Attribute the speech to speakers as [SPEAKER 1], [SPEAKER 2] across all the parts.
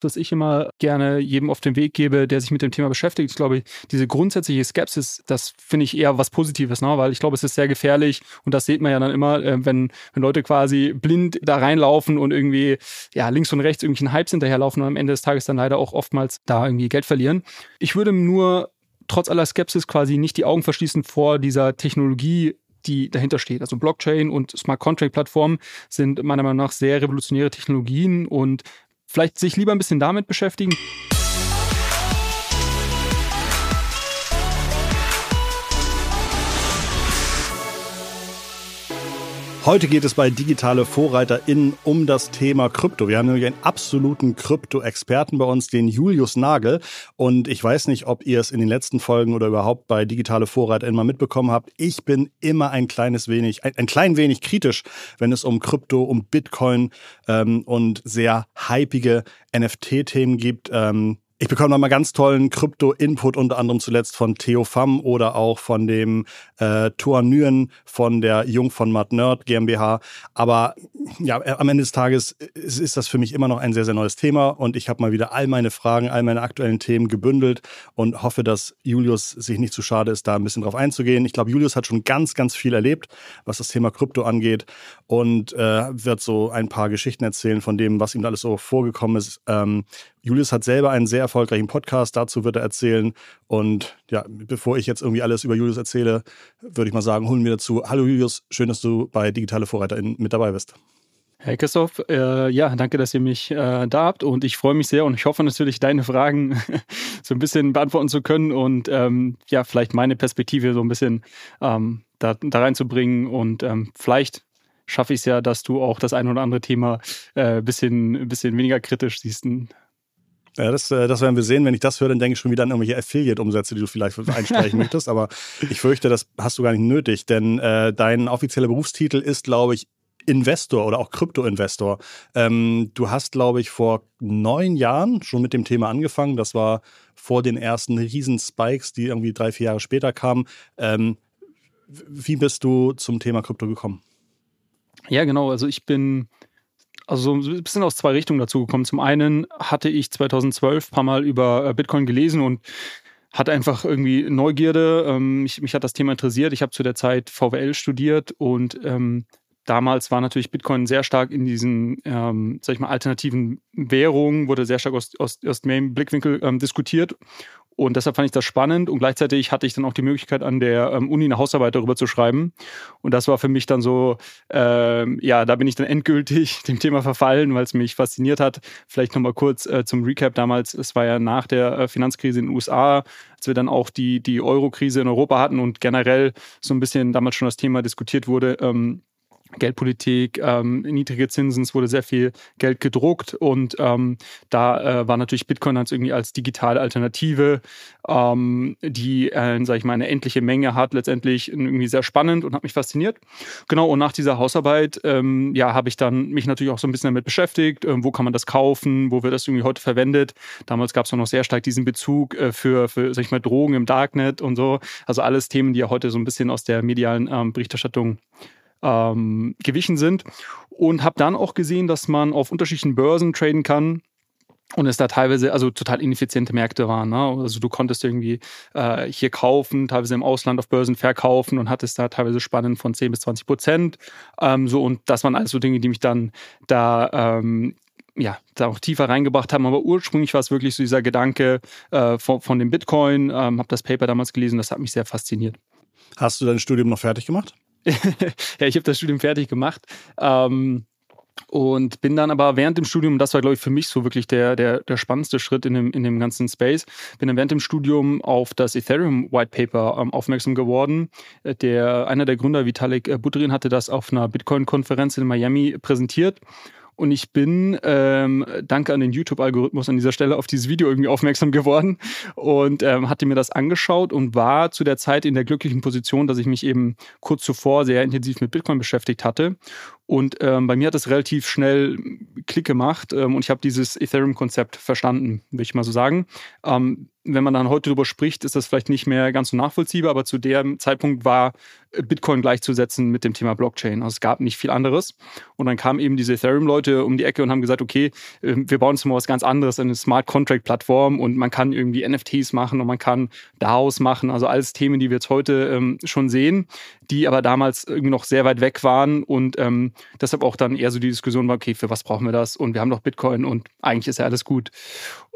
[SPEAKER 1] das ich immer gerne jedem auf den Weg gebe, der sich mit dem Thema beschäftigt. Ich glaube, diese grundsätzliche Skepsis, das finde ich eher was Positives, ne? weil ich glaube, es ist sehr gefährlich und das sieht man ja dann immer, äh, wenn, wenn Leute quasi blind da reinlaufen und irgendwie ja, links und rechts irgendwelchen Hypes hinterherlaufen und am Ende des Tages dann leider auch oftmals da irgendwie Geld verlieren. Ich würde nur trotz aller Skepsis quasi nicht die Augen verschließen vor dieser Technologie, die dahinter steht. Also Blockchain und Smart Contract Plattformen sind meiner Meinung nach sehr revolutionäre Technologien und vielleicht sich lieber ein bisschen damit beschäftigen.
[SPEAKER 2] Heute geht es bei Digitale VorreiterInnen um das Thema Krypto. Wir haben nämlich einen absoluten Krypto-Experten bei uns, den Julius Nagel. Und ich weiß nicht, ob ihr es in den letzten Folgen oder überhaupt bei Digitale VorreiterInnen mal mitbekommen habt. Ich bin immer ein kleines wenig, ein, ein klein wenig kritisch, wenn es um Krypto, um Bitcoin ähm, und sehr hypige NFT-Themen gibt. Ähm, ich bekomme nochmal ganz tollen Krypto-Input, unter anderem zuletzt von Theo Pham oder auch von dem äh, Thor Nguyen von der Jung von Matt Nerd GmbH. Aber ja, am Ende des Tages ist, ist das für mich immer noch ein sehr, sehr neues Thema und ich habe mal wieder all meine Fragen, all meine aktuellen Themen gebündelt und hoffe, dass Julius sich nicht zu schade ist, da ein bisschen drauf einzugehen. Ich glaube, Julius hat schon ganz, ganz viel erlebt, was das Thema Krypto angeht und äh, wird so ein paar Geschichten erzählen von dem, was ihm alles so vorgekommen ist. Ähm, Julius hat selber einen sehr erfolgreichen Podcast, dazu wird er erzählen. Und ja, bevor ich jetzt irgendwie alles über Julius erzähle, würde ich mal sagen, holen wir dazu. Hallo Julius, schön, dass du bei Digitale VorreiterInnen mit dabei bist.
[SPEAKER 1] Hey Christoph, äh, ja, danke, dass ihr mich äh, da habt und ich freue mich sehr und ich hoffe natürlich, deine Fragen so ein bisschen beantworten zu können und ähm, ja, vielleicht meine Perspektive so ein bisschen ähm, da, da reinzubringen und ähm, vielleicht schaffe ich es ja, dass du auch das ein oder andere Thema ein äh, bisschen, bisschen weniger kritisch siehst.
[SPEAKER 2] Ja, das, äh, das werden wir sehen. Wenn ich das höre, dann denke ich schon wieder an irgendwelche Affiliate-Umsätze, die du vielleicht einstreichen möchtest. Aber ich fürchte, das hast du gar nicht nötig, denn äh, dein offizieller Berufstitel ist, glaube ich, Investor oder auch Krypto-Investor. Ähm, du hast, glaube ich, vor neun Jahren schon mit dem Thema angefangen. Das war vor den ersten Riesen-Spikes, die irgendwie drei, vier Jahre später kamen. Ähm, wie bist du zum Thema Krypto gekommen?
[SPEAKER 1] Ja, genau. Also ich bin also so ein bisschen aus zwei Richtungen dazu gekommen. Zum einen hatte ich 2012 ein paar Mal über äh, Bitcoin gelesen und hatte einfach irgendwie Neugierde. Ähm, mich, mich hat das Thema interessiert. Ich habe zu der Zeit VWL studiert und ähm, damals war natürlich Bitcoin sehr stark in diesen, ähm, sag ich mal, alternativen Währungen, wurde sehr stark aus, aus, aus dem Blickwinkel ähm, diskutiert. Und deshalb fand ich das spannend und gleichzeitig hatte ich dann auch die Möglichkeit, an der ähm, Uni eine Hausarbeit darüber zu schreiben. Und das war für mich dann so, ähm, ja, da bin ich dann endgültig dem Thema verfallen, weil es mich fasziniert hat. Vielleicht nochmal kurz äh, zum Recap damals. Es war ja nach der äh, Finanzkrise in den USA, als wir dann auch die, die Euro-Krise in Europa hatten und generell so ein bisschen damals schon das Thema diskutiert wurde. Ähm, Geldpolitik, ähm, niedrige Zinsen, es wurde sehr viel Geld gedruckt und ähm, da äh, war natürlich Bitcoin als irgendwie als digitale Alternative, ähm, die, äh, sage ich mal, eine endliche Menge hat, letztendlich irgendwie sehr spannend und hat mich fasziniert. Genau, und nach dieser Hausarbeit, ähm, ja, habe ich dann mich natürlich auch so ein bisschen damit beschäftigt, äh, wo kann man das kaufen, wo wird das irgendwie heute verwendet. Damals gab es noch sehr stark diesen Bezug äh, für, für, sag ich mal, Drogen im Darknet und so. Also alles Themen, die ja heute so ein bisschen aus der medialen ähm, Berichterstattung ähm, gewichen sind. Und habe dann auch gesehen, dass man auf unterschiedlichen Börsen traden kann und es da teilweise also total ineffiziente Märkte waren. Ne? Also du konntest irgendwie äh, hier kaufen, teilweise im Ausland auf Börsen verkaufen und hattest da teilweise Spannen von 10 bis 20 Prozent. Ähm, so und das waren alles so Dinge, die mich dann da ähm, ja, da auch tiefer reingebracht haben. Aber ursprünglich war es wirklich so dieser Gedanke äh, von, von dem Bitcoin. Ähm, habe das Paper damals gelesen, das hat mich sehr fasziniert.
[SPEAKER 2] Hast du dein Studium noch fertig gemacht?
[SPEAKER 1] Ja, ich habe das Studium fertig gemacht. Ähm, und bin dann aber während dem Studium, das war glaube ich für mich so wirklich der, der, der spannendste Schritt in dem, in dem ganzen Space, bin dann während dem Studium auf das Ethereum White Paper ähm, aufmerksam geworden. Äh, der, einer der Gründer, Vitalik äh, Buterin, hatte das auf einer Bitcoin-Konferenz in Miami präsentiert und ich bin, ähm, danke an den YouTube-Algorithmus an dieser Stelle, auf dieses Video irgendwie aufmerksam geworden und ähm, hatte mir das angeschaut und war zu der Zeit in der glücklichen Position, dass ich mich eben kurz zuvor sehr intensiv mit Bitcoin beschäftigt hatte Und ähm, bei mir hat das relativ schnell Klick gemacht ähm, und ich habe dieses Ethereum-Konzept verstanden, würde ich mal so sagen. Ähm, wenn man dann heute darüber spricht, ist das vielleicht nicht mehr ganz so nachvollziehbar, aber zu dem Zeitpunkt war Bitcoin gleichzusetzen mit dem Thema Blockchain. Also es gab nicht viel anderes. Und dann kamen eben diese Ethereum-Leute um die Ecke und haben gesagt, okay, ähm, wir bauen jetzt mal was ganz anderes, eine Smart Contract-Plattform und man kann irgendwie NFTs machen und man kann DAOs machen, also alles Themen, die wir jetzt heute ähm, schon sehen, die aber damals irgendwie noch sehr weit weg waren und ähm, deshalb auch dann eher so die Diskussion war, okay, für was brauchen wir das? Und wir haben doch Bitcoin und eigentlich ist ja alles gut.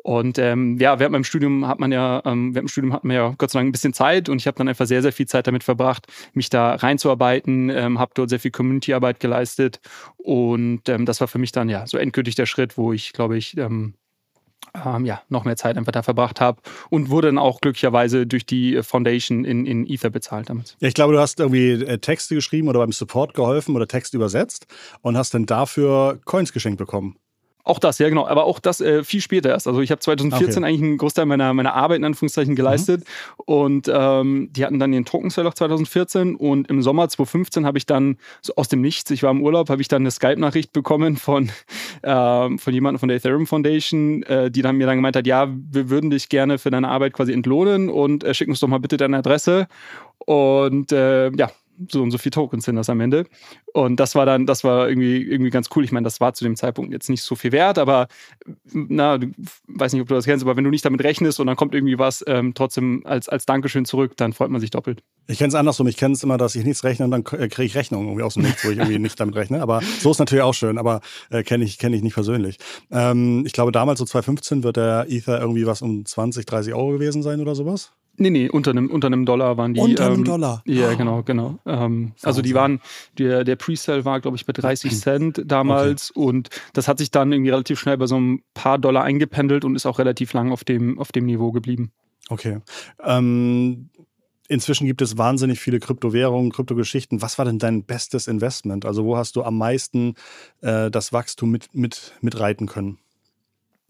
[SPEAKER 1] Und ähm, ja, während meinem Studium hat man ja, ähm, während dem Studium hat man ja Gott sei Dank ein bisschen Zeit und ich habe dann einfach sehr, sehr viel Zeit damit verbracht, mich da reinzuarbeiten, ähm, habe dort sehr viel Community-Arbeit geleistet und ähm, das war für mich dann ja so endgültig der Schritt, wo ich, glaube ich, ähm, ähm, ja, noch mehr Zeit einfach da verbracht habe und wurde dann auch glücklicherweise durch die Foundation in, in Ether bezahlt damals.
[SPEAKER 2] Ja, ich glaube, du hast irgendwie äh, Texte geschrieben oder beim Support geholfen oder Text übersetzt und hast dann dafür Coins geschenkt bekommen.
[SPEAKER 1] Auch das, ja genau. Aber auch das äh, viel später erst. Also ich habe 2014 okay. eigentlich einen Großteil meiner, meiner Arbeit in Anführungszeichen geleistet. Mhm. Und ähm, die hatten dann den Token Sale auch 2014. Und im Sommer 2015 habe ich dann so aus dem Nichts, ich war im Urlaub, habe ich dann eine Skype-Nachricht bekommen von, äh, von jemandem von der Ethereum Foundation, äh, die dann mir dann gemeint hat, ja, wir würden dich gerne für deine Arbeit quasi entlohnen und äh, schick uns doch mal bitte deine Adresse. Und äh, ja, so und so viele Tokens sind das am Ende. Und das war dann, das war irgendwie, irgendwie ganz cool. Ich meine, das war zu dem Zeitpunkt jetzt nicht so viel wert, aber na, du, weiß nicht, ob du das kennst, aber wenn du nicht damit rechnest und dann kommt irgendwie was ähm, trotzdem als, als Dankeschön zurück, dann freut man sich doppelt.
[SPEAKER 2] Ich kenne es andersrum. Ich kenne es immer, dass ich nichts rechne und dann äh, kriege ich Rechnungen irgendwie aus dem Nichts, wo ich irgendwie nicht damit rechne. Aber so ist natürlich auch schön, aber äh, kenne ich, kenn ich nicht persönlich. Ähm, ich glaube, damals so 2015 wird der Ether irgendwie was um 20, 30 Euro gewesen sein oder sowas.
[SPEAKER 1] Nee, nee, unter einem, unter einem Dollar waren die.
[SPEAKER 2] Unter einem ähm, Dollar?
[SPEAKER 1] Ja, oh. genau, genau. Ähm, also die waren, der, der Pre-Sale war, glaube ich, bei 30 Cent damals okay. und das hat sich dann irgendwie relativ schnell bei so ein paar Dollar eingependelt und ist auch relativ lang auf dem, auf dem Niveau geblieben.
[SPEAKER 2] Okay. Ähm, inzwischen gibt es wahnsinnig viele Kryptowährungen, Kryptogeschichten. Was war denn dein bestes Investment? Also wo hast du am meisten äh, das Wachstum mit, mit, mitreiten können?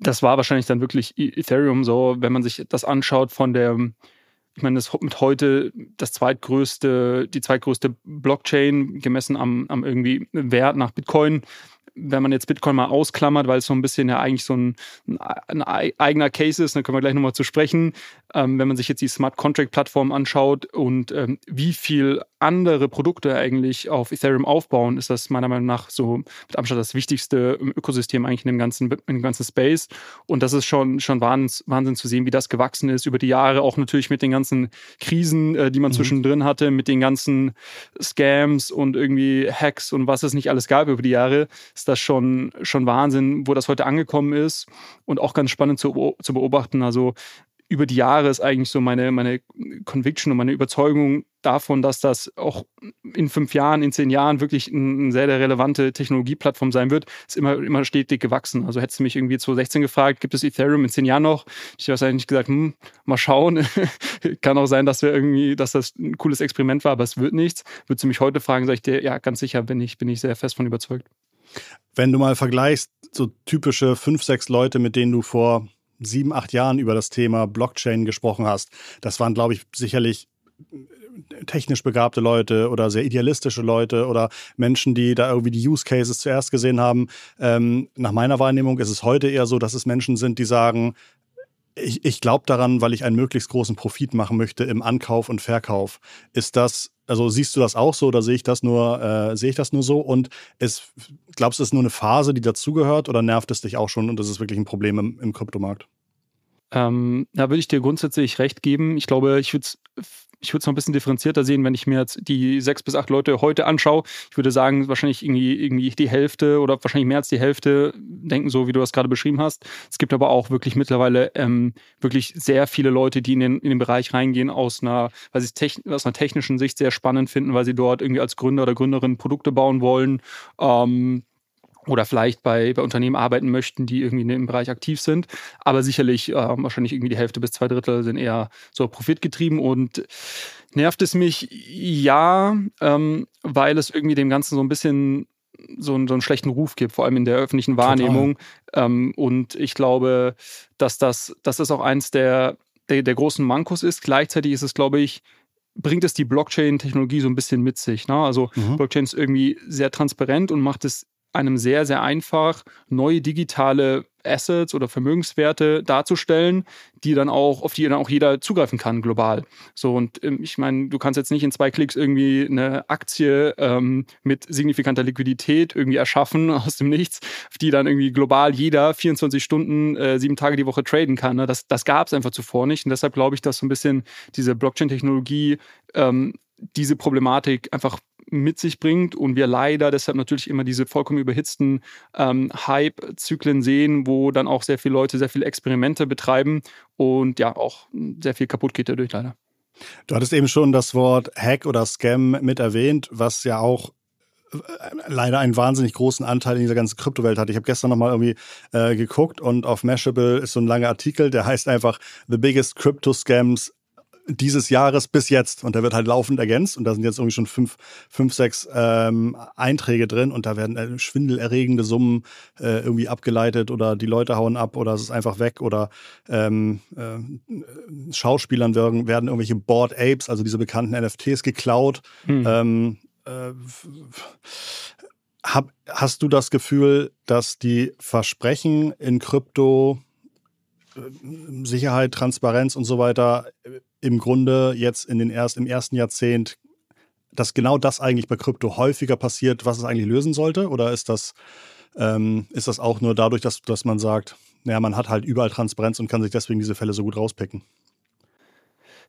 [SPEAKER 1] Das war wahrscheinlich dann wirklich e- Ethereum so, wenn man sich das anschaut von der, ich meine, das mit heute das zweitgrößte, die zweitgrößte Blockchain gemessen am, am irgendwie Wert nach Bitcoin wenn man jetzt Bitcoin mal ausklammert, weil es so ein bisschen ja eigentlich so ein, ein eigener Case ist, da können wir gleich nochmal zu sprechen, ähm, wenn man sich jetzt die Smart Contract Plattform anschaut und ähm, wie viel andere Produkte eigentlich auf Ethereum aufbauen, ist das meiner Meinung nach so mit Abstand das wichtigste Ökosystem eigentlich in dem ganzen, in dem ganzen Space. Und das ist schon, schon Wahnsinn, Wahnsinn zu sehen, wie das gewachsen ist über die Jahre, auch natürlich mit den ganzen Krisen, äh, die man mhm. zwischendrin hatte, mit den ganzen Scams und irgendwie Hacks und was es nicht alles gab über die Jahre ist das schon, schon Wahnsinn, wo das heute angekommen ist und auch ganz spannend zu, zu beobachten. Also über die Jahre ist eigentlich so meine, meine Conviction und meine Überzeugung davon, dass das auch in fünf Jahren, in zehn Jahren wirklich eine sehr, sehr relevante Technologieplattform sein wird, ist immer, immer stetig gewachsen. Also hättest du mich irgendwie 2016 gefragt, gibt es Ethereum in zehn Jahren noch? Ich habe eigentlich gesagt, hm, mal schauen. Kann auch sein, dass wir irgendwie, dass das ein cooles Experiment war, aber es wird nichts. Würdest du mich heute fragen, sage ich dir, ja, ganz sicher bin ich, bin ich sehr fest von überzeugt.
[SPEAKER 2] Wenn du mal vergleichst, so typische fünf, sechs Leute, mit denen du vor sieben, acht Jahren über das Thema Blockchain gesprochen hast, das waren, glaube ich, sicherlich technisch begabte Leute oder sehr idealistische Leute oder Menschen, die da irgendwie die Use Cases zuerst gesehen haben. Ähm, nach meiner Wahrnehmung ist es heute eher so, dass es Menschen sind, die sagen, ich, ich glaube daran, weil ich einen möglichst großen Profit machen möchte im Ankauf und Verkauf. Ist das also siehst du das auch so oder sehe ich das nur, äh, sehe ich das nur so? Und es, glaubst du, es ist nur eine Phase, die dazugehört oder nervt es dich auch schon und das ist wirklich ein Problem im, im Kryptomarkt?
[SPEAKER 1] Ähm, da würde ich dir grundsätzlich recht geben. Ich glaube, ich würde es ich noch ein bisschen differenzierter sehen, wenn ich mir jetzt die sechs bis acht Leute heute anschaue. Ich würde sagen, wahrscheinlich irgendwie, irgendwie die Hälfte oder wahrscheinlich mehr als die Hälfte denken so, wie du das gerade beschrieben hast. Es gibt aber auch wirklich mittlerweile ähm, wirklich sehr viele Leute, die in den, in den Bereich reingehen aus einer, weil sie es aus einer technischen Sicht sehr spannend finden, weil sie dort irgendwie als Gründer oder Gründerin Produkte bauen wollen. Ähm, oder vielleicht bei, bei Unternehmen arbeiten möchten, die irgendwie in dem Bereich aktiv sind. Aber sicherlich äh, wahrscheinlich irgendwie die Hälfte bis zwei Drittel sind eher so profitgetrieben und nervt es mich ja, ähm, weil es irgendwie dem Ganzen so ein bisschen so, einen, so einen schlechten Ruf gibt, vor allem in der öffentlichen Wahrnehmung. Ähm, und ich glaube, dass das, dass das auch eins der, der, der großen Mankos ist. Gleichzeitig ist es, glaube ich, bringt es die Blockchain-Technologie so ein bisschen mit sich. Ne? Also mhm. Blockchain ist irgendwie sehr transparent und macht es einem sehr, sehr einfach, neue digitale Assets oder Vermögenswerte darzustellen, die dann auch, auf die dann auch jeder zugreifen kann, global. So, und ähm, ich meine, du kannst jetzt nicht in zwei Klicks irgendwie eine Aktie ähm, mit signifikanter Liquidität irgendwie erschaffen aus dem Nichts, die dann irgendwie global jeder 24 Stunden, äh, sieben Tage die Woche traden kann. Ne? Das, das gab es einfach zuvor nicht. Und deshalb glaube ich, dass so ein bisschen diese Blockchain-Technologie ähm, diese Problematik einfach mit sich bringt und wir leider deshalb natürlich immer diese vollkommen überhitzten ähm, Hype-Zyklen sehen, wo dann auch sehr viele Leute sehr viele Experimente betreiben und ja auch sehr viel kaputt geht dadurch leider.
[SPEAKER 2] Du hattest eben schon das Wort Hack oder Scam mit erwähnt, was ja auch äh, leider einen wahnsinnig großen Anteil in dieser ganzen Kryptowelt hat. Ich habe gestern nochmal irgendwie äh, geguckt und auf Mashable ist so ein langer Artikel, der heißt einfach The Biggest Crypto Scams dieses Jahres bis jetzt. Und der wird halt laufend ergänzt. Und da sind jetzt irgendwie schon fünf, fünf sechs ähm, Einträge drin. Und da werden äh, schwindelerregende Summen äh, irgendwie abgeleitet oder die Leute hauen ab oder es ist einfach weg oder ähm, äh, Schauspielern werden, werden irgendwelche Board Apes, also diese bekannten NFTs, geklaut. Hm. Ähm, äh, hab, hast du das Gefühl, dass die Versprechen in Krypto äh, Sicherheit, Transparenz und so weiter äh, im Grunde jetzt in den erst, im ersten Jahrzehnt, dass genau das eigentlich bei Krypto häufiger passiert, was es eigentlich lösen sollte? Oder ist das, ähm, ist das auch nur dadurch, dass, dass man sagt, naja, man hat halt überall Transparenz und kann sich deswegen diese Fälle so gut rauspicken?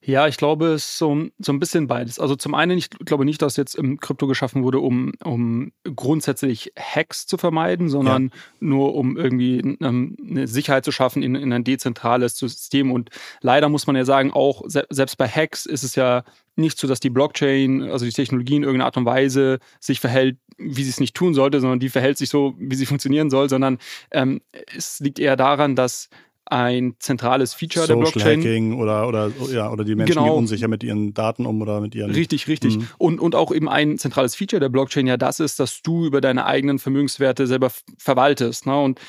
[SPEAKER 1] Ja, ich glaube, es ist so, so ein bisschen beides. Also zum einen, ich glaube nicht, dass jetzt im Krypto geschaffen wurde, um, um grundsätzlich Hacks zu vermeiden, sondern ja. nur um irgendwie ähm, eine Sicherheit zu schaffen in, in ein dezentrales System. Und leider muss man ja sagen, auch selbst bei Hacks ist es ja nicht so, dass die Blockchain, also die Technologie in irgendeiner Art und Weise sich verhält, wie sie es nicht tun sollte, sondern die verhält sich so, wie sie funktionieren soll, sondern ähm, es liegt eher daran, dass ein zentrales Feature
[SPEAKER 2] Social
[SPEAKER 1] der Blockchain.
[SPEAKER 2] Hacking oder, oder, ja, oder die Menschen genau. gehen unsicher mit ihren Daten um oder mit ihren.
[SPEAKER 1] Richtig, richtig. Mhm. Und, und auch eben ein zentrales Feature der Blockchain ja das ist, dass du über deine eigenen Vermögenswerte selber verwaltest. Ne? Und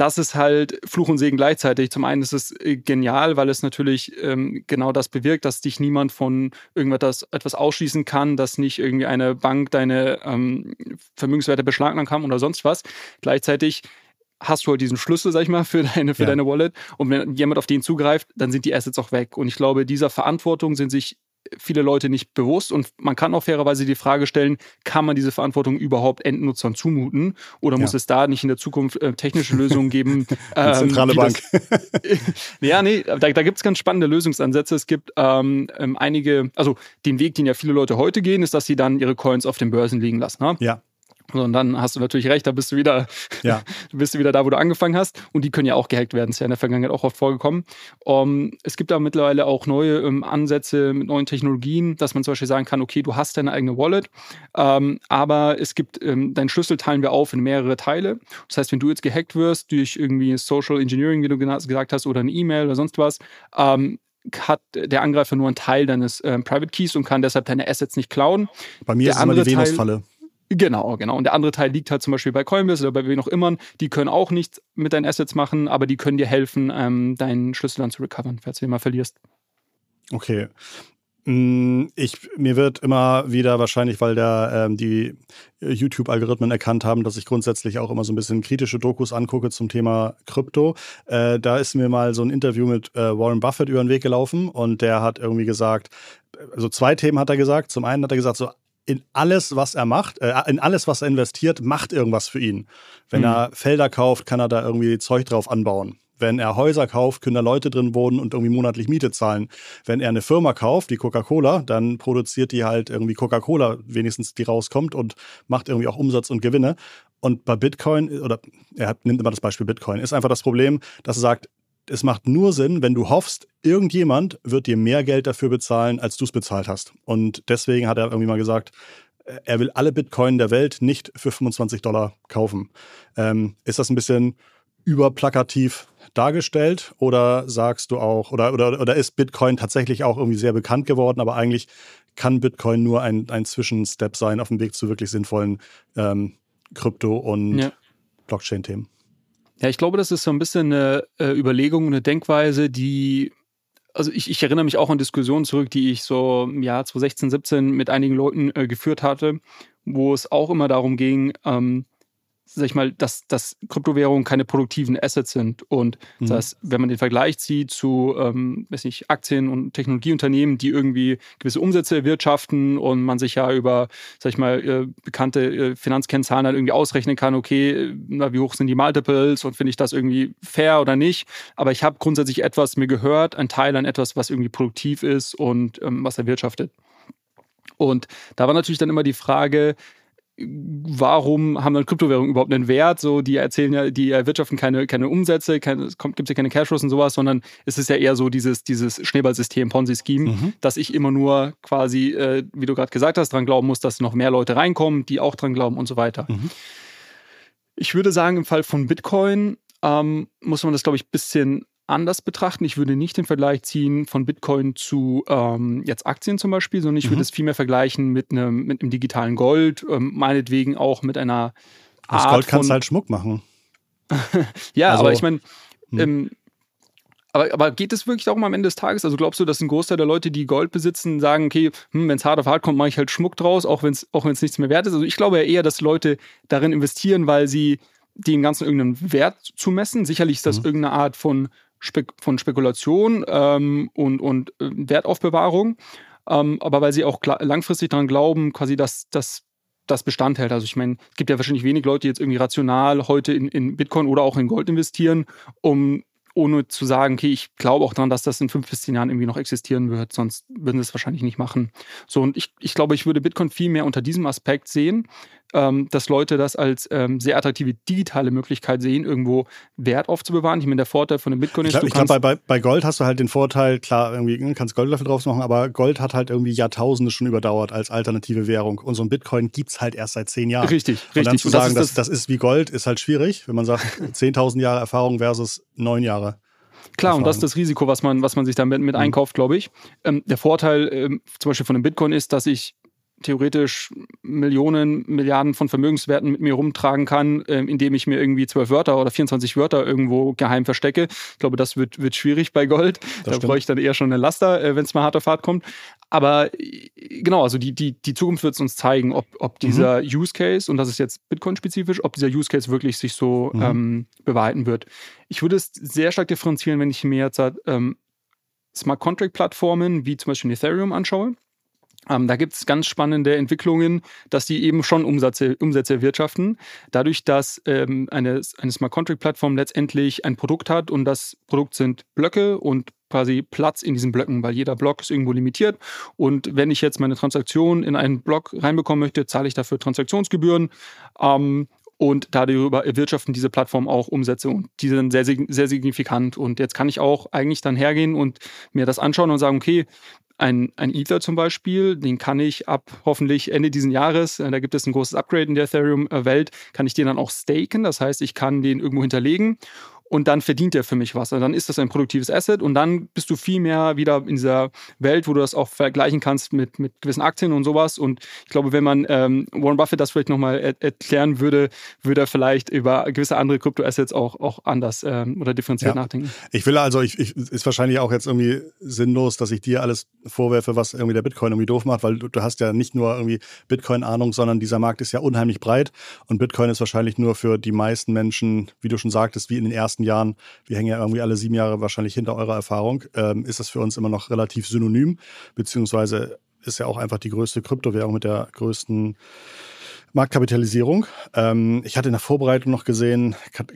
[SPEAKER 1] das ist halt Fluch und Segen gleichzeitig. Zum einen ist es äh, genial, weil es natürlich ähm, genau das bewirkt, dass dich niemand von irgendetwas etwas ausschließen kann, dass nicht irgendwie eine Bank deine ähm, Vermögenswerte beschlagnahmen kann oder sonst was. Gleichzeitig hast du halt diesen Schlüssel, sag ich mal, für deine, für ja. deine Wallet. Und wenn jemand auf den zugreift, dann sind die Assets auch weg. Und ich glaube, dieser Verantwortung sind sich viele Leute nicht bewusst und man kann auch fairerweise die Frage stellen, kann man diese Verantwortung überhaupt Endnutzern zumuten oder muss ja. es da nicht in der Zukunft äh, technische Lösungen geben?
[SPEAKER 2] ähm, zentrale Bank.
[SPEAKER 1] Das, ja, nee, da, da gibt es ganz spannende Lösungsansätze. Es gibt ähm, ähm, einige, also den Weg, den ja viele Leute heute gehen, ist, dass sie dann ihre Coins auf den Börsen liegen lassen. Ne?
[SPEAKER 2] Ja.
[SPEAKER 1] Und dann hast du natürlich recht, da bist du wieder, ja. bist du wieder da, wo du angefangen hast. Und die können ja auch gehackt werden. Das ist ja in der Vergangenheit auch oft vorgekommen. Um, es gibt da mittlerweile auch neue um, ähm, Ansätze mit neuen Technologien, dass man zum Beispiel sagen kann, okay, du hast deine eigene Wallet, ähm, aber es gibt, ähm, deinen Schlüssel teilen wir auf in mehrere Teile. Das heißt, wenn du jetzt gehackt wirst durch irgendwie Social Engineering, wie du gesagt hast, oder eine E-Mail oder sonst was, ähm, hat der Angreifer nur einen Teil deines ähm, Private Keys und kann deshalb deine Assets nicht klauen.
[SPEAKER 2] Bei mir
[SPEAKER 1] der
[SPEAKER 2] ist es immer die Venus-Falle.
[SPEAKER 1] Genau, genau. Und der andere Teil liegt halt zum Beispiel bei Coinbase oder bei wem auch immer. Die können auch nichts mit deinen Assets machen, aber die können dir helfen, ähm, deinen Schlüssel dann zu recovern, falls du ihn mal verlierst.
[SPEAKER 2] Okay. Mm, ich, mir wird immer wieder wahrscheinlich, weil da ähm, die YouTube-Algorithmen erkannt haben, dass ich grundsätzlich auch immer so ein bisschen kritische Dokus angucke zum Thema Krypto. Äh, da ist mir mal so ein Interview mit äh, Warren Buffett über den Weg gelaufen und der hat irgendwie gesagt, also zwei Themen hat er gesagt. Zum einen hat er gesagt, so in alles, was er macht, äh, in alles, was er investiert, macht irgendwas für ihn. Wenn mhm. er Felder kauft, kann er da irgendwie Zeug drauf anbauen. Wenn er Häuser kauft, können da Leute drin wohnen und irgendwie monatlich Miete zahlen. Wenn er eine Firma kauft, wie Coca-Cola, dann produziert die halt irgendwie Coca-Cola, wenigstens die rauskommt und macht irgendwie auch Umsatz und Gewinne. Und bei Bitcoin, oder er nimmt immer das Beispiel Bitcoin, ist einfach das Problem, dass er sagt, es macht nur Sinn, wenn du hoffst, irgendjemand wird dir mehr Geld dafür bezahlen, als du es bezahlt hast. Und deswegen hat er irgendwie mal gesagt, er will alle Bitcoin der Welt nicht für 25 Dollar kaufen. Ähm, ist das ein bisschen überplakativ dargestellt oder sagst du auch, oder, oder, oder ist Bitcoin tatsächlich auch irgendwie sehr bekannt geworden, aber eigentlich kann Bitcoin nur ein, ein Zwischenstep sein auf dem Weg zu wirklich sinnvollen ähm, Krypto- und ja. Blockchain-Themen?
[SPEAKER 1] Ja, ich glaube, das ist so ein bisschen eine äh, Überlegung, eine Denkweise, die also ich, ich, erinnere mich auch an Diskussionen zurück, die ich so im Jahr 2016, 17 mit einigen Leuten äh, geführt hatte, wo es auch immer darum ging, ähm, sag ich mal, dass, dass Kryptowährungen keine produktiven Assets sind. Und mhm. das heißt, wenn man den Vergleich zieht zu, ähm, weiß nicht, Aktien und Technologieunternehmen, die irgendwie gewisse Umsätze erwirtschaften und man sich ja über, sag ich mal, äh, bekannte äh, Finanzkennzahlen dann irgendwie ausrechnen kann, okay, na, wie hoch sind die Multiples und finde ich das irgendwie fair oder nicht. Aber ich habe grundsätzlich etwas mir gehört, ein Teil an etwas, was irgendwie produktiv ist und ähm, was erwirtschaftet. Und da war natürlich dann immer die Frage, warum haben dann Kryptowährungen überhaupt einen Wert? So, die erzählen ja, die erwirtschaften keine, keine Umsätze, keine, es kommt, gibt ja keine Cashflows und sowas, sondern es ist ja eher so dieses, dieses Schneeballsystem, Ponzi-Scheme, mhm. dass ich immer nur quasi, äh, wie du gerade gesagt hast, dran glauben muss, dass noch mehr Leute reinkommen, die auch dran glauben und so weiter. Mhm. Ich würde sagen, im Fall von Bitcoin ähm, muss man das, glaube ich, ein bisschen anders betrachten. Ich würde nicht den Vergleich ziehen von Bitcoin zu ähm, jetzt Aktien zum Beispiel, sondern ich mhm. würde es vielmehr vergleichen mit einem, mit einem digitalen Gold, ähm, meinetwegen auch mit einer
[SPEAKER 2] Art Das Gold kannst du halt Schmuck machen.
[SPEAKER 1] ja, also, aber ich meine, hm. ähm, aber, aber geht es wirklich darum am Ende des Tages? Also glaubst du, dass ein Großteil der Leute, die Gold besitzen, sagen, okay, hm, wenn es hart auf hart kommt, mache ich halt Schmuck draus, auch wenn es auch nichts mehr wert ist? Also ich glaube ja eher, dass Leute darin investieren, weil sie dem Ganzen irgendeinen Wert zu messen. Sicherlich ist das mhm. irgendeine Art von Spek von Spekulation ähm, und, und äh, Wertaufbewahrung, ähm, aber weil sie auch langfristig daran glauben, quasi, dass das das Bestand hält. Also ich meine, es gibt ja wahrscheinlich wenig Leute, die jetzt irgendwie rational heute in, in Bitcoin oder auch in Gold investieren, um ohne zu sagen, okay, ich glaube auch daran, dass das in fünf bis zehn Jahren irgendwie noch existieren wird, sonst würden sie es wahrscheinlich nicht machen. So, und ich, ich glaube, ich würde Bitcoin viel mehr unter diesem Aspekt sehen, ähm, dass Leute das als ähm, sehr attraktive digitale Möglichkeit sehen, irgendwo Wert aufzubewahren. Ich meine, der Vorteil von dem Bitcoin ist,
[SPEAKER 2] ich glaube, glaub, bei, bei Gold hast du halt den Vorteil, klar, irgendwie ne, kannst Goldlöffel drauf machen, aber Gold hat halt irgendwie Jahrtausende schon überdauert als alternative Währung. Und so ein Bitcoin gibt es halt erst seit zehn Jahren.
[SPEAKER 1] Richtig, richtig.
[SPEAKER 2] Und dann zu sagen, das, das, das ist wie Gold, ist halt schwierig, wenn man sagt, 10.000 Jahre Erfahrung versus neun Jahre.
[SPEAKER 1] Klar, und das ist das Risiko, was man, was man sich damit mit mhm. einkauft, glaube ich. Ähm, der Vorteil ähm, zum Beispiel von dem Bitcoin ist, dass ich theoretisch Millionen, Milliarden von Vermögenswerten mit mir rumtragen kann, äh, indem ich mir irgendwie zwölf Wörter oder 24 Wörter irgendwo geheim verstecke. Ich glaube, das wird, wird schwierig bei Gold. Das da brauche ich dann eher schon eine Laster, äh, wenn es mal hart auf hart kommt. Aber genau, also die, die, die Zukunft wird es uns zeigen, ob, ob mhm. dieser mhm. Use Case, und das ist jetzt Bitcoin-spezifisch, ob dieser Use Case wirklich sich so mhm. ähm, bewahrheiten wird. Ich würde es sehr stark differenzieren, wenn ich mir jetzt ähm, Smart Contract-Plattformen wie zum Beispiel Ethereum anschaue. Ähm, da gibt es ganz spannende Entwicklungen, dass die eben schon Umsätze, Umsätze erwirtschaften. Dadurch, dass ähm, eine, eine Smart Contract Plattform letztendlich ein Produkt hat und das Produkt sind Blöcke und quasi Platz in diesen Blöcken, weil jeder Block ist irgendwo limitiert. Und wenn ich jetzt meine Transaktion in einen Block reinbekommen möchte, zahle ich dafür Transaktionsgebühren. Ähm, und darüber erwirtschaften diese Plattformen auch Umsätze und die sind sehr, sehr signifikant. Und jetzt kann ich auch eigentlich dann hergehen und mir das anschauen und sagen, okay, ein, ein Ether zum Beispiel, den kann ich ab hoffentlich Ende dieses Jahres, äh, da gibt es ein großes Upgrade in der Ethereum-Welt, kann ich den dann auch staken. Das heißt, ich kann den irgendwo hinterlegen und dann verdient er für mich was. Also dann ist das ein produktives Asset und dann bist du viel mehr wieder in dieser Welt, wo du das auch vergleichen kannst mit, mit gewissen Aktien und sowas. Und ich glaube, wenn man ähm, Warren Buffett das vielleicht nochmal er erklären würde, würde er vielleicht über gewisse andere Kryptoassets auch, auch anders ähm, oder differenziert ja. nachdenken.
[SPEAKER 2] Ich will also, ich, ich, ist wahrscheinlich auch jetzt irgendwie sinnlos, dass ich dir alles vorwerfe, was irgendwie der Bitcoin irgendwie doof macht, weil du, du hast ja nicht nur irgendwie Bitcoin-Ahnung, sondern dieser Markt ist ja unheimlich breit und Bitcoin ist wahrscheinlich nur für die meisten Menschen, wie du schon sagtest, wie in den ersten letzten Jahren, wir hängen ja irgendwie alle sieben Jahre wahrscheinlich hinter eurer Erfahrung, ähm, ist das für uns immer noch relativ synonym, beziehungsweise ist ja auch einfach die größte Kryptowährung mit der größten Marktkapitalisierung. Ähm, ich hatte in der Vorbereitung noch gesehen, kann,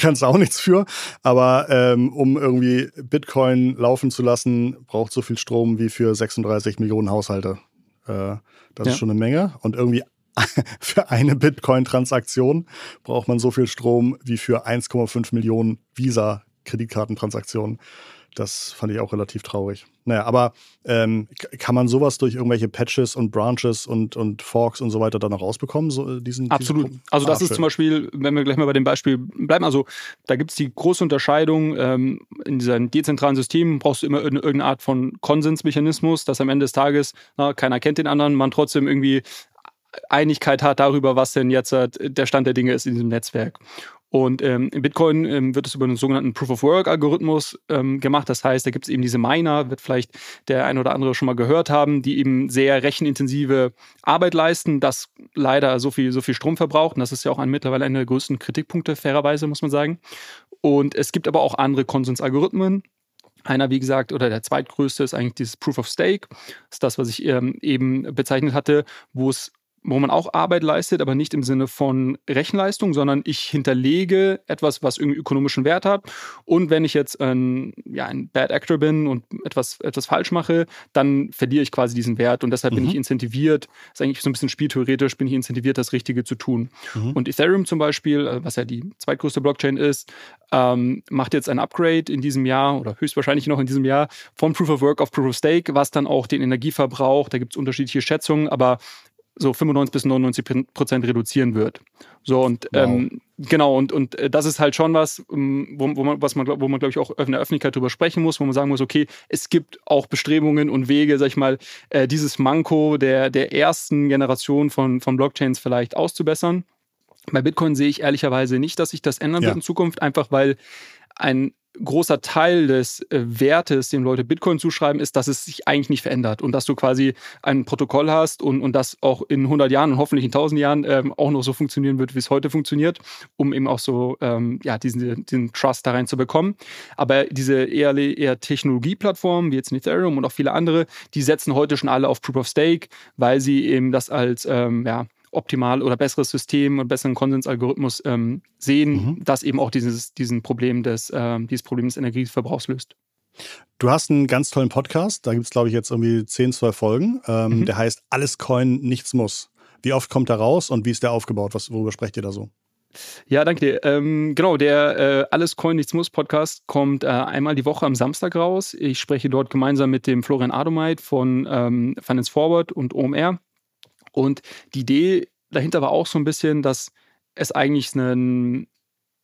[SPEAKER 2] kannst du auch nichts für, aber ähm, um irgendwie Bitcoin laufen zu lassen, braucht so viel Strom wie für 36 Millionen Haushalte. Äh, das ja. ist schon eine Menge. Und irgendwie für eine Bitcoin-Transaktion braucht man so viel Strom wie für 1,5 Millionen Visa-Kreditkartentransaktionen. Das fand ich auch relativ traurig. Naja, aber ähm, kann man sowas durch irgendwelche Patches und Branches und, und Forks und so weiter dann noch rausbekommen? So,
[SPEAKER 1] äh, diesen, Absolut. Diesen also das ah, ist zum Beispiel, wenn wir gleich mal bei dem Beispiel bleiben, also da gibt es die große Unterscheidung, ähm, in diesen dezentralen Systemen brauchst du immer irgendeine Art von Konsensmechanismus, dass am Ende des Tages, na, keiner kennt den anderen, man trotzdem irgendwie Einigkeit hat darüber, was denn jetzt äh, der Stand der Dinge ist in diesem Netzwerk. Und ähm, in Bitcoin ähm, wird es über einen sogenannten Proof-of-Work-Algorithmus ähm, gemacht. Das heißt, da gibt es eben diese Miner, wird vielleicht der ein oder andere schon mal gehört haben, die eben sehr rechenintensive Arbeit leisten, das leider so viel, so viel Strom verbraucht. Und das ist ja auch ein, mittlerweile einer der größten Kritikpunkte, fairerweise, muss man sagen. Und es gibt aber auch andere Konsensalgorithmen, einer, wie gesagt, oder der zweitgrößte ist eigentlich dieses Proof of Stake. Das ist das, was ich ähm, eben bezeichnet hatte, wo es wo man auch Arbeit leistet, aber nicht im Sinne von Rechenleistung, sondern ich hinterlege etwas, was irgendwie ökonomischen Wert hat. Und wenn ich jetzt ein, ja, ein Bad Actor bin und etwas, etwas falsch mache, dann verliere ich quasi diesen Wert. Und deshalb mhm. bin ich incentiviert, ist eigentlich so ein bisschen spieltheoretisch, bin ich incentiviert, das Richtige zu tun. Mhm. Und Ethereum zum Beispiel, äh, was ja die zweitgrößte Blockchain ist, ähm, macht jetzt ein Upgrade in diesem Jahr oder höchstwahrscheinlich noch in diesem Jahr von Proof of Work auf Proof of Stake, was dann auch den Energieverbrauch, da gibt es unterschiedliche Schätzungen, aber so 95 bis 99 Prozent reduzieren wird. So und wow. ähm, genau und und äh, das ist halt schon was, ähm, wo, wo man was man wo man glaube ich auch in der Öffentlichkeit drüber sprechen muss, wo man sagen muss, okay, es gibt auch Bestrebungen und Wege, sag ich mal, äh, dieses Manko der der ersten Generation von von Blockchains vielleicht auszubessern. Bei Bitcoin sehe ich ehrlicherweise nicht, dass sich das ändern ja. wird in Zukunft, einfach weil ein großer Teil des äh, Wertes, dem Leute Bitcoin zuschreiben, ist, dass es sich eigentlich nicht verändert und dass du quasi ein Protokoll hast und, und das auch in 100 Jahren und hoffentlich in 1000 Jahren ähm, auch noch so funktionieren wird, wie es heute funktioniert, um eben auch so ähm, ja, diesen, diesen Trust da rein zu bekommen. Aber diese eher, eher Technologieplattformen, wie jetzt in Ethereum und auch viele andere, die setzen heute schon alle auf Proof of Stake, weil sie eben das als ähm, ja, optimal oder besseres System und besseren Konsensalgorithmus ähm, sehen, mhm. das eben auch dieses, diesen Problem des, äh, dieses Problem des Energieverbrauchs löst.
[SPEAKER 2] Du hast einen ganz tollen Podcast, da gibt es, glaube ich, jetzt irgendwie 10, 12 Folgen. Ähm, mhm. Der heißt Alles Coin, nichts muss. Wie oft kommt er raus und wie ist der aufgebaut? Was, worüber sprecht ihr da so?
[SPEAKER 1] Ja, danke dir. Ähm, genau, der äh, Alles Coin Nichts Muss Podcast kommt äh, einmal die Woche am Samstag raus. Ich spreche dort gemeinsam mit dem Florian Adomeit von ähm, Finance Forward und OMR. Und die Idee dahinter war auch so ein bisschen, dass es eigentlich einen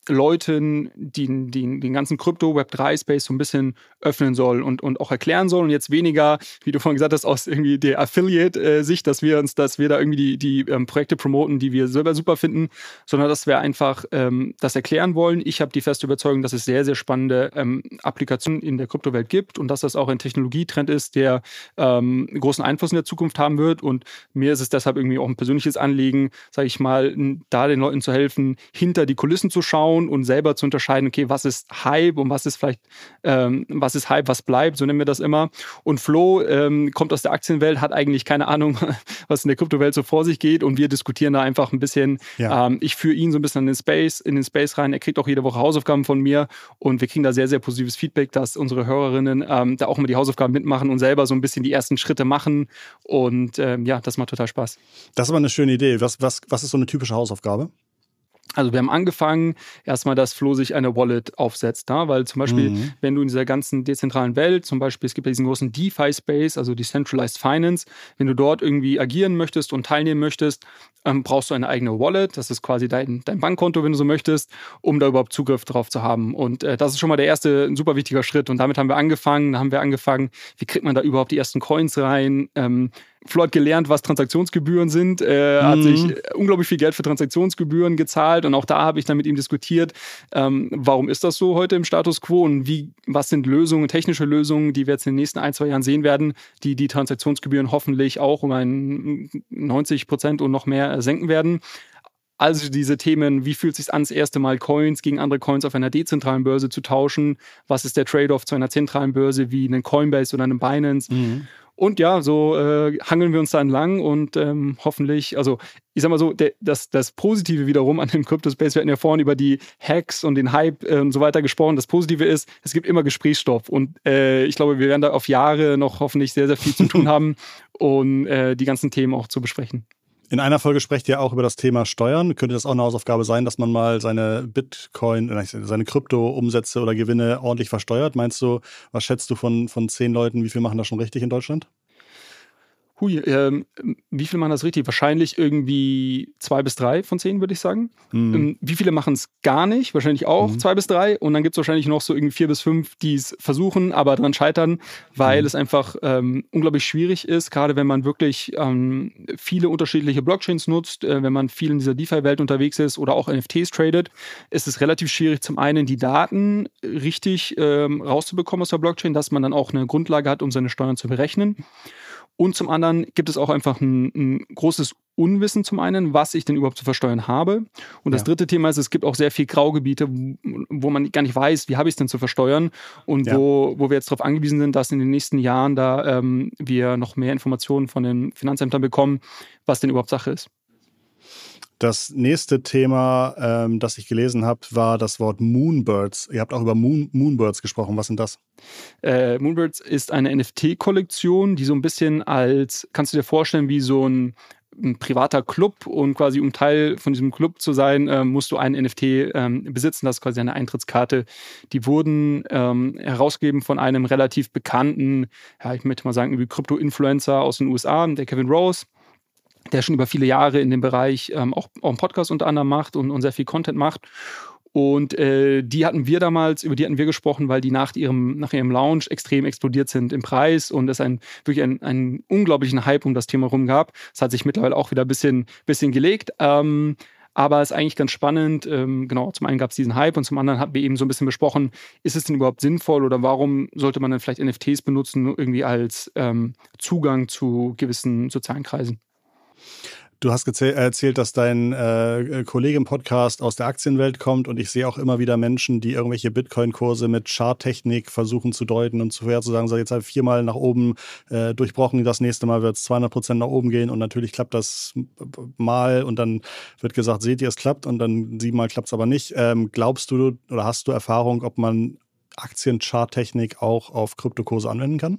[SPEAKER 1] Leuten die, die, den ganzen Krypto-Web3-Space so ein bisschen öffnen soll und, und auch erklären soll und jetzt weniger, wie du vorhin gesagt hast, aus irgendwie der Affiliate-Sicht, dass wir uns, dass wir da irgendwie die, die ähm, Projekte promoten, die wir selber super finden, sondern dass wir einfach ähm, das erklären wollen. Ich habe die feste Überzeugung, dass es sehr, sehr spannende ähm, Applikationen in der Kryptowelt gibt und dass das auch ein Technologietrend ist, der ähm, großen Einfluss in der Zukunft haben wird. Und mir ist es deshalb irgendwie auch ein persönliches Anliegen, sage ich mal, da den Leuten zu helfen, hinter die Kulissen zu schauen schauen und selber zu unterscheiden, okay, was ist Hype und was ist vielleicht, ähm, was ist Hype, was bleibt, so nennen wir das immer. Und Flo ähm, kommt aus der Aktienwelt, hat eigentlich keine Ahnung, was in der Kryptowelt so vor sich geht und wir diskutieren da einfach ein bisschen. Ja. Ähm, ich führe ihn so ein bisschen in den Space, in den Space rein. Er kriegt auch jede Woche Hausaufgaben von mir und wir kriegen da sehr, sehr positives Feedback, dass unsere Hörerinnen ähm, da auch immer die Hausaufgaben mitmachen und selber so ein bisschen die ersten Schritte machen. Und ähm, ja, das macht total Spaß.
[SPEAKER 2] Das ist aber eine schöne Idee. Was, was, was ist so eine typische Hausaufgabe?
[SPEAKER 1] Also wir haben angefangen, erstmal, dass Flo sich eine Wallet aufsetzt, da? weil zum Beispiel, mhm. wenn du in dieser ganzen dezentralen Welt, zum Beispiel, es gibt ja diesen großen DeFi-Space, also Decentralized Finance, wenn du dort irgendwie agieren möchtest und teilnehmen möchtest, ähm, brauchst du eine eigene Wallet, das ist quasi dein, dein Bankkonto, wenn du so möchtest, um da überhaupt Zugriff drauf zu haben. Und äh, das ist schon mal der erste, ein super wichtiger Schritt. Und damit haben wir angefangen, da haben wir angefangen, wie kriegt man da überhaupt die ersten Coins rein, ähm, Flo hat gelernt, was Transaktionsgebühren sind. Er mhm. hat sich unglaublich viel Geld für Transaktionsgebühren gezahlt und auch da habe ich dann mit ihm diskutiert, ähm, warum ist das so heute im Status quo und wie, was sind Lösungen, technische Lösungen, die wir jetzt in den nächsten ein, zwei Jahren sehen werden, die die Transaktionsgebühren hoffentlich auch um ein 90 Prozent und noch mehr senken werden. Also diese Themen, wie fühlt es sich an, das erste Mal Coins gegen andere Coins auf einer dezentralen Börse zu tauschen? Was ist der Trade-off zu einer zentralen Börse wie einen Coinbase oder einem Binance? Mhm. Und ja, so äh, hangeln wir uns da entlang und ähm, hoffentlich, also ich sag mal so, der, das, das Positive wiederum an dem Crypto-Space, wir hatten ja vorhin über die Hacks und den Hype äh, und so weiter gesprochen. Das Positive ist, es gibt immer Gesprächsstoff und äh, ich glaube, wir werden da auf Jahre noch hoffentlich sehr, sehr viel zu tun haben, um äh, die ganzen Themen auch zu besprechen.
[SPEAKER 2] In einer Folge sprecht ihr auch über das Thema Steuern. Könnte das auch eine Hausaufgabe sein, dass man mal seine Bitcoin, äh, seine Krypto-Umsätze oder Gewinne ordentlich versteuert? Meinst du, was schätzt du von, von zehn Leuten, wie viel machen das schon richtig in Deutschland?
[SPEAKER 1] Hui, ähm, wie viele machen das richtig? Wahrscheinlich irgendwie zwei bis drei von zehn, würde ich sagen. Mhm. Ähm, wie viele machen es gar nicht? Wahrscheinlich auch mhm. zwei bis drei. Und dann gibt es wahrscheinlich noch so irgendwie vier bis fünf, die es versuchen, aber dran scheitern, weil mhm. es einfach ähm, unglaublich schwierig ist, gerade wenn man wirklich ähm, viele unterschiedliche Blockchains nutzt, äh, wenn man viel in dieser DeFi-Welt unterwegs ist oder auch NFTs tradet, ist es relativ schwierig, zum einen die Daten richtig ähm, rauszubekommen aus der Blockchain, dass man dann auch eine Grundlage hat, um seine Steuern zu berechnen. Und zum anderen gibt es auch einfach ein, ein, großes Unwissen zum einen, was ich denn überhaupt zu versteuern habe. Und das ja. dritte Thema ist, es gibt auch sehr viel Graugebiete, wo man gar nicht weiß, wie habe ich es denn zu versteuern und ja. wo, wo wir jetzt darauf angewiesen sind, dass in den nächsten Jahren da ähm, wir noch mehr Informationen von den Finanzämtern bekommen, was denn überhaupt Sache ist.
[SPEAKER 2] Das nächste Thema, ähm, das ich gelesen habe, war das Wort Moonbirds. Ihr habt auch über Moon, Moonbirds gesprochen. Was sind das?
[SPEAKER 1] Äh, Moonbirds ist eine NFT-Kollektion, die so ein bisschen als, kannst du dir vorstellen, wie so ein, ein privater Club und quasi um Teil von diesem Club zu sein, äh, musst du einen NFT ähm, besitzen. Das ist quasi eine Eintrittskarte. Die wurden ähm, herausgegeben von einem relativ bekannten, ja, ich möchte mal sagen, wie Krypto-Influencer aus den USA, der Kevin Rose der schon über viele Jahre in dem Bereich ähm, auch, auch einen Podcast unter anderem macht und, und sehr viel Content macht. Und äh, die hatten wir damals, über die hatten wir gesprochen, weil die nach ihrem, nach ihrem Launch extrem explodiert sind im Preis und es ein, wirklich einen, einen unglaublichen Hype um das Thema rum gab. Es hat sich mittlerweile auch wieder ein bisschen, bisschen gelegt. Ähm, aber es ist eigentlich ganz spannend. Ähm, genau, zum einen gab es diesen Hype und zum anderen hatten wir eben so ein bisschen besprochen, ist es denn überhaupt sinnvoll oder warum sollte man dann vielleicht NFTs benutzen, irgendwie als ähm, Zugang zu gewissen sozialen Kreisen?
[SPEAKER 2] Du hast erzählt, dass dein äh, Kollege im Podcast aus der Aktienwelt kommt und ich sehe auch immer wieder Menschen, die irgendwelche Bitcoin-Kurse mit Charttechnik versuchen zu deuten und zu sagen, so jetzt halt viermal nach oben äh, durchbrochen, das nächste Mal wird es 200 Prozent nach oben gehen und natürlich klappt das mal und dann wird gesagt, seht ihr, es klappt und dann siebenmal klappt es aber nicht. Ähm, glaubst du oder hast du Erfahrung, ob man Aktiencharttechnik auch auf Kryptokurse anwenden kann?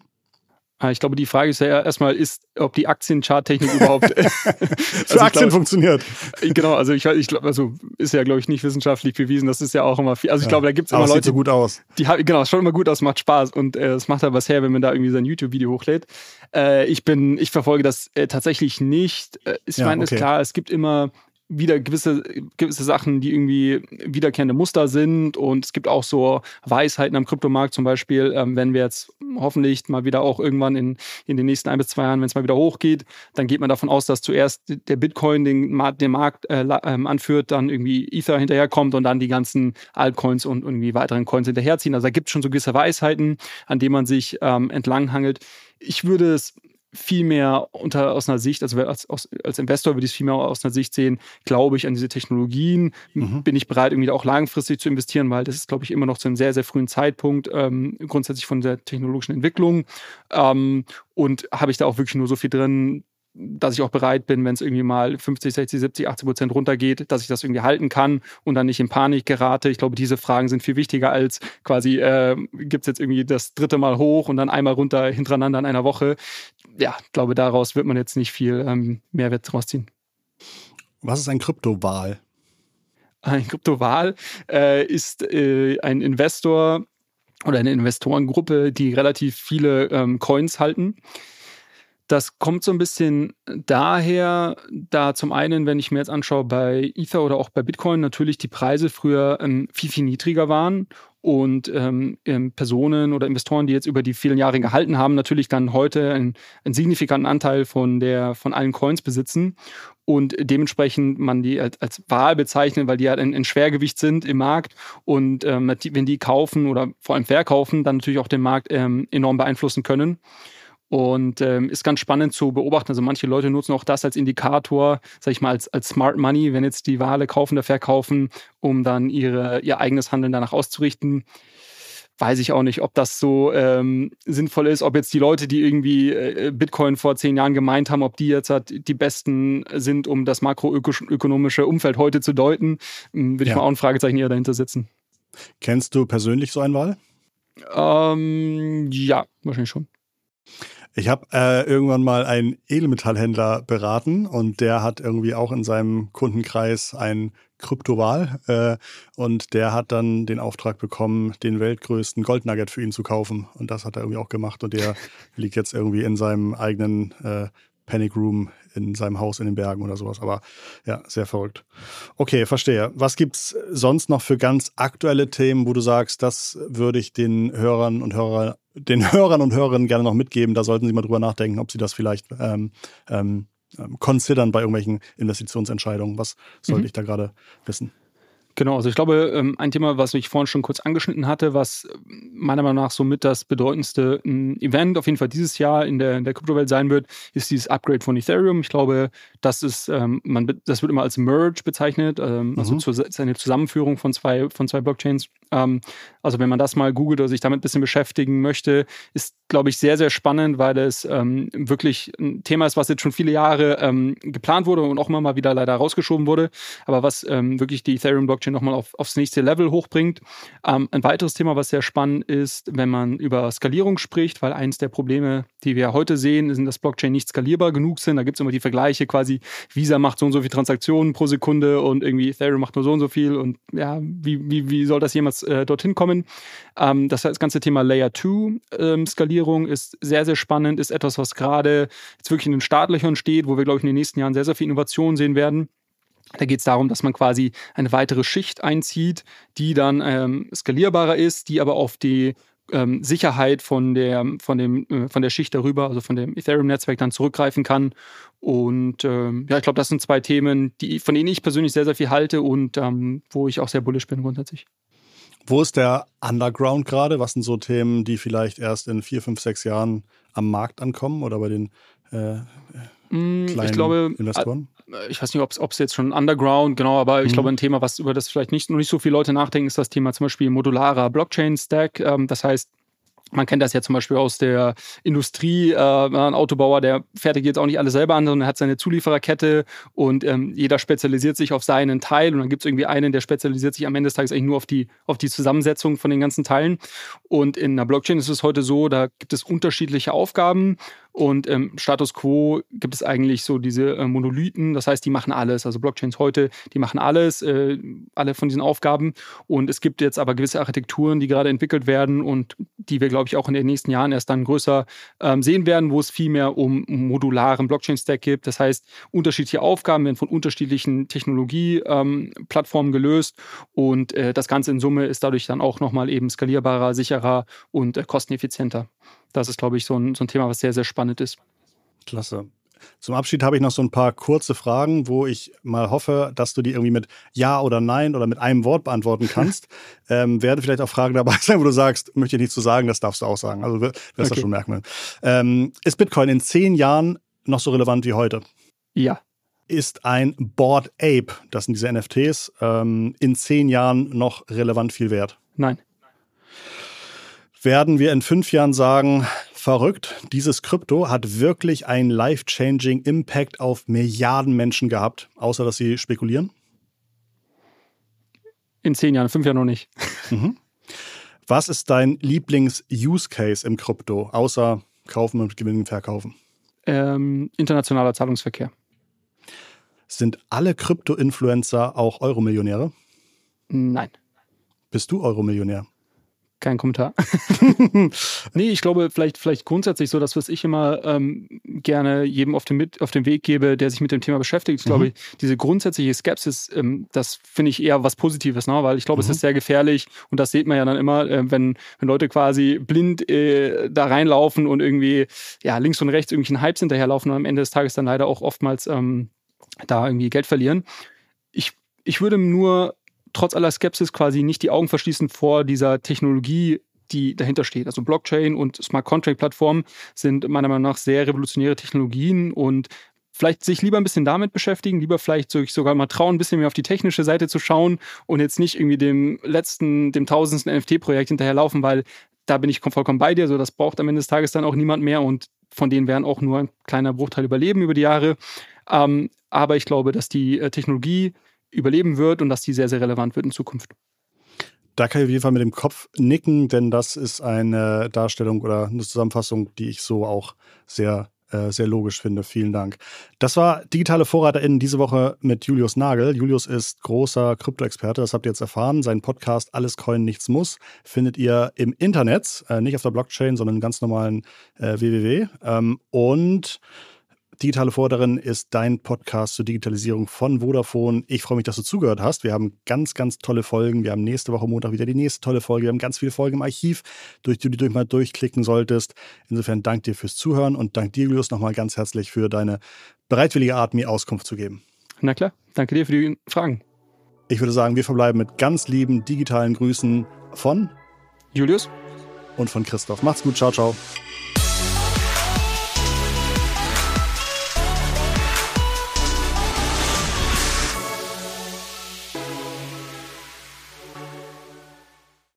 [SPEAKER 1] Ah, ich glaube, die Frage ist ja erstmal, ist, ob die Aktiencharttechnik überhaupt
[SPEAKER 2] für also Aktien glaube, funktioniert.
[SPEAKER 1] Genau, also ich, ich glaube, also ist ja, glaube ich, nicht wissenschaftlich bewiesen. Das ist ja auch immer viel. Also ich ja. glaube, da gibt es immer Leute. Sieht
[SPEAKER 2] so gut aus.
[SPEAKER 1] Die genau, es schaut immer gut aus, macht Spaß und äh, es macht halt was her, wenn man da irgendwie sein YouTube-Video hochlädt. Äh, ich bin, ich verfolge das äh, tatsächlich nicht. Äh, ich ja, meine, okay. ist klar, es gibt immer wieder gewisse, gewisse Sachen, die irgendwie wiederkehrende Muster sind. Und es gibt auch so Weisheiten am Kryptomarkt, zum Beispiel, ähm, wenn wir jetzt hoffentlich mal wieder auch irgendwann in, in den nächsten ein bis zwei Jahren, wenn es mal wieder hochgeht, dann geht man davon aus, dass zuerst der Bitcoin den, den Markt äh, ähm, anführt, dann irgendwie Ether hinterherkommt und dann die ganzen Altcoins und irgendwie weiteren Coins hinterherziehen. Also da gibt es schon so gewisse Weisheiten, an denen man sich ähm, entlanghangelt. Ich würde es viel mehr unter, aus einer Sicht, also als, als Investor würde ich es viel mehr aus einer Sicht sehen, glaube ich an diese Technologien, mhm. bin ich bereit, irgendwie auch langfristig zu investieren, weil das ist, glaube ich, immer noch zu einem sehr, sehr frühen Zeitpunkt ähm, grundsätzlich von der technologischen Entwicklung. Ähm, und habe ich da auch wirklich nur so viel drin, dass ich auch bereit bin, wenn es irgendwie mal 50, 60, 70, 80 Prozent runtergeht, dass ich das irgendwie halten kann und dann nicht in Panik gerate. Ich glaube, diese Fragen sind viel wichtiger als quasi, äh, gibt es jetzt irgendwie das dritte Mal hoch und dann einmal runter hintereinander in einer Woche. Ja, ich glaube, daraus wird man jetzt nicht viel ähm, Mehrwert rausziehen.
[SPEAKER 2] Was ist ein Kryptowahl?
[SPEAKER 1] Ein Kryptowahl äh, ist äh, ein Investor oder eine Investorengruppe, die relativ viele ähm, Coins halten das kommt so ein bisschen daher, da zum einen, wenn ich mir jetzt anschaue, bei Ether oder auch bei Bitcoin natürlich die Preise früher ähm, viel, viel niedriger waren und ähm, ähm, Personen oder Investoren, die jetzt über die vielen Jahre gehalten haben, natürlich dann heute einen, einen signifikanten Anteil von, der, von allen Coins besitzen und dementsprechend man die als, als Wahl bezeichnet, weil die halt ein, ein Schwergewicht sind im Markt und ähm, wenn die kaufen oder vor allem verkaufen, dann natürlich auch den Markt ähm, enorm beeinflussen können. Und ähm, ist ganz spannend zu beobachten. Also manche Leute nutzen auch das als Indikator, sag ich mal, als, als Smart Money, wenn jetzt die Wale kaufen oder verkaufen, um dann ihre, ihr eigenes Handeln danach auszurichten. Weiß ich auch nicht, ob das so ähm, sinnvoll ist, ob jetzt die Leute, die irgendwie äh, Bitcoin vor zehn Jahren gemeint haben, ob die jetzt halt die besten sind, um das makroökonomische Umfeld heute zu deuten, ähm, würde ja. ich mal auch ein Fragezeichen eher dahinter setzen.
[SPEAKER 2] Kennst du persönlich so einen Wahl?
[SPEAKER 1] Ähm, ja, wahrscheinlich schon.
[SPEAKER 2] Ich habe äh, irgendwann mal einen Edelmetallhändler beraten und der hat irgendwie auch in seinem Kundenkreis ein Kryptoval äh, und der hat dann den Auftrag bekommen, den weltgrößten Goldnugget für ihn zu kaufen. Und das hat er irgendwie auch gemacht und der liegt jetzt irgendwie in seinem eigenen äh, Panic Room in seinem Haus in den Bergen oder sowas. Aber ja, sehr verrückt. Okay, verstehe. Was gibt's sonst noch für ganz aktuelle Themen, wo du sagst, das würde ich den Hörern und Hörer, den Hörern und Hörerinnen gerne noch mitgeben? Da sollten sie mal drüber nachdenken, ob sie das vielleicht ähm, ähm, considern bei irgendwelchen Investitionsentscheidungen. Was sollte mhm. ich da gerade wissen?
[SPEAKER 1] Genau, also ich glaube, ähm, ein Thema, was ich vorhin schon kurz angeschnitten hatte, was meiner Meinung nach somit das bedeutendste ähm, Event auf jeden Fall dieses Jahr in der, in der Kryptowelt sein wird, ist dieses Upgrade von Ethereum. Ich glaube, das ist, ähm, man, das wird immer als Merge bezeichnet, ähm, also mhm. zu, eine Zusammenführung von zwei, von zwei Blockchains. Ähm, also wenn man das mal googelt oder sich damit ein bisschen beschäftigen möchte, ist, glaube ich, sehr, sehr spannend, weil es ähm, wirklich ein Thema ist, was jetzt schon viele Jahre geplant wurde und auch immer mal wieder leider rausgeschoben wurde, aber was wirklich die Ethereum-Blockchain Blockchain nochmal auf, aufs nächste Level hochbringt. Ähm, ein weiteres Thema, was sehr spannend ist, wenn man über Skalierung spricht, weil eines der Probleme, die wir heute sehen, ist, dass Blockchain nicht skalierbar genug sind. Da gibt es immer die Vergleiche quasi, Visa macht so und so viele Transaktionen pro Sekunde und irgendwie Ethereum macht nur so und so viel und ja, wie, wie, wie soll das jemals äh, dorthin kommen? Ähm, das, das ganze Thema Layer 2 ähm, Skalierung ist sehr, sehr spannend, ist etwas, was gerade jetzt wirklich in den Startlöchern steht, wo wir, glaube ich, in den nächsten Jahren sehr, sehr viel Innovation sehen werden. Da geht es darum, dass man quasi eine weitere Schicht einzieht, die dann ähm, skalierbarer ist, die aber auf die ähm, Sicherheit von der, von, dem, äh, von der Schicht darüber, also von dem Ethereum-Netzwerk dann zurückgreifen kann. Und ähm, ja, ich glaube, das sind zwei Themen, die, von denen ich persönlich sehr, sehr viel halte und ähm, wo ich auch sehr bullisch bin grundsätzlich.
[SPEAKER 2] Wo ist der Underground gerade? Was sind so Themen, die vielleicht erst in vier, fünf, sechs Jahren am Markt ankommen oder bei den äh,
[SPEAKER 1] kleinen ich glaube, Investoren? Äh, ich weiß nicht, ob es jetzt schon Underground, genau, aber mhm. ich glaube, ein Thema, was über das vielleicht nicht, noch nicht so viele Leute nachdenken, ist das Thema zum Beispiel modularer Blockchain-Stack. Ähm, das heißt, man kennt das ja zum Beispiel aus der Industrie. Äh, ein Autobauer, der fertigt jetzt auch nicht alles selber an, sondern hat seine Zuliefererkette und ähm, jeder spezialisiert sich auf seinen Teil. Und dann gibt es irgendwie einen, der spezialisiert sich am Ende des Tages eigentlich nur auf die, auf die Zusammensetzung von den ganzen Teilen. Und in einer Blockchain ist es heute so, da gibt es unterschiedliche Aufgaben und ähm, Status quo gibt es eigentlich so diese äh, Monolithen, das heißt, die machen alles. Also Blockchains heute, die machen alles, äh, alle von diesen Aufgaben. Und es gibt jetzt aber gewisse Architekturen, die gerade entwickelt werden und die wir, glaube ich, auch in den nächsten Jahren erst dann größer ähm, sehen werden, wo es viel mehr um modularen Blockchain-Stack gibt. Das heißt, unterschiedliche Aufgaben werden von unterschiedlichen Technologieplattformen ähm, gelöst und äh, das Ganze in Summe ist dadurch dann auch nochmal eben skalierbarer, sicherer und äh, kosteneffizienter das ist, glaube ich, so ein, so ein Thema, was sehr, sehr spannend ist.
[SPEAKER 2] Klasse. Zum Abschied habe ich noch so ein paar kurze Fragen, wo ich mal hoffe, dass du die irgendwie mit Ja oder Nein oder mit einem Wort beantworten kannst. ähm, werden vielleicht auch Fragen dabei sein, wo du sagst, möchte ich nichts zu sagen, das darfst du auch sagen. Also wirst du okay. das schon merken. Ähm, ist Bitcoin in zehn Jahren noch so relevant wie heute?
[SPEAKER 1] Ja.
[SPEAKER 2] Ist ein Board Ape, das sind diese NFTs, ähm, in zehn Jahren noch relevant viel wert?
[SPEAKER 1] Nein
[SPEAKER 2] werden wir in fünf Jahren sagen, verrückt, dieses Krypto hat wirklich einen life-changing Impact auf Milliarden Menschen gehabt, außer dass sie spekulieren?
[SPEAKER 1] In zehn Jahren, fünf Jahren noch nicht.
[SPEAKER 2] Mhm. Was ist dein Lieblings-Use-Case im Krypto, außer kaufen und gewinnen, verkaufen?
[SPEAKER 1] Ähm, internationaler Zahlungsverkehr.
[SPEAKER 2] Sind alle Krypto-Influencer auch Euromillionäre?
[SPEAKER 1] Nein.
[SPEAKER 2] Bist du Euromillionär?
[SPEAKER 1] Kein Kommentar. nee, ich glaube, vielleicht, vielleicht grundsätzlich so, das, was ich immer ähm, gerne jedem auf den, mit, auf den Weg gebe, der sich mit dem Thema beschäftigt, ist, mhm. glaube ich, diese grundsätzliche Skepsis, ähm, das finde ich eher was Positives, ne? weil ich glaube, mhm. es ist sehr gefährlich und das sieht man ja dann immer, äh, wenn, wenn Leute quasi blind äh, da reinlaufen und irgendwie ja, links und rechts irgendwelchen Hypes hinterherlaufen und am Ende des Tages dann leider auch oftmals ähm, da irgendwie Geld verlieren. Ich, ich würde nur trotz aller Skepsis quasi nicht die Augen verschließen vor dieser Technologie, die dahinter steht. Also Blockchain und Smart Contract Plattformen sind meiner Meinung nach sehr revolutionäre Technologien und vielleicht sich lieber ein bisschen damit beschäftigen, lieber vielleicht sogar mal trauen, ein bisschen mehr auf die technische Seite zu schauen und jetzt nicht irgendwie dem letzten, dem tausendsten NFT-Projekt hinterherlaufen, weil da bin ich vollkommen bei dir. So, das braucht am Ende des Tages dann auch niemand mehr und von denen werden auch nur ein kleiner Bruchteil überleben über die Jahre. Ähm, aber ich glaube, dass die äh, Technologie überleben wird und dass die sehr, sehr relevant wird in Zukunft.
[SPEAKER 2] Da kann ich auf jeden Fall mit dem Kopf nicken, denn das ist eine Darstellung oder eine Zusammenfassung, die ich so auch sehr, äh, sehr logisch finde. Vielen Dank. Das war Digitale VorreiterInnen diese Woche mit Julius Nagel. Julius ist großer Krypto-Experte, das habt ihr jetzt erfahren. Sein Podcast Alles Coin, Nichts Muss findet ihr im Internet, äh, nicht auf der Blockchain, sondern im ganz normalen äh, www. Ähm, und Digitale Vorderin ist dein Podcast zur Digitalisierung von Vodafone. Ich freue mich, dass du zugehört hast. Wir haben ganz, ganz tolle Folgen. Wir haben nächste Woche Montag wieder die nächste tolle Folge. Wir haben ganz viele Folgen im Archiv, durch die du durch mal durchklicken solltest. Insofern danke dir fürs Zuhören und danke dir, Julius, nochmal ganz herzlich für deine bereitwillige Art, mir Auskunft zu geben.
[SPEAKER 1] Na klar, danke dir für die Fragen.
[SPEAKER 2] Ich würde sagen, wir verbleiben mit ganz lieben digitalen Grüßen von
[SPEAKER 1] Julius
[SPEAKER 2] und von Christoph. Macht's gut, ciao, ciao.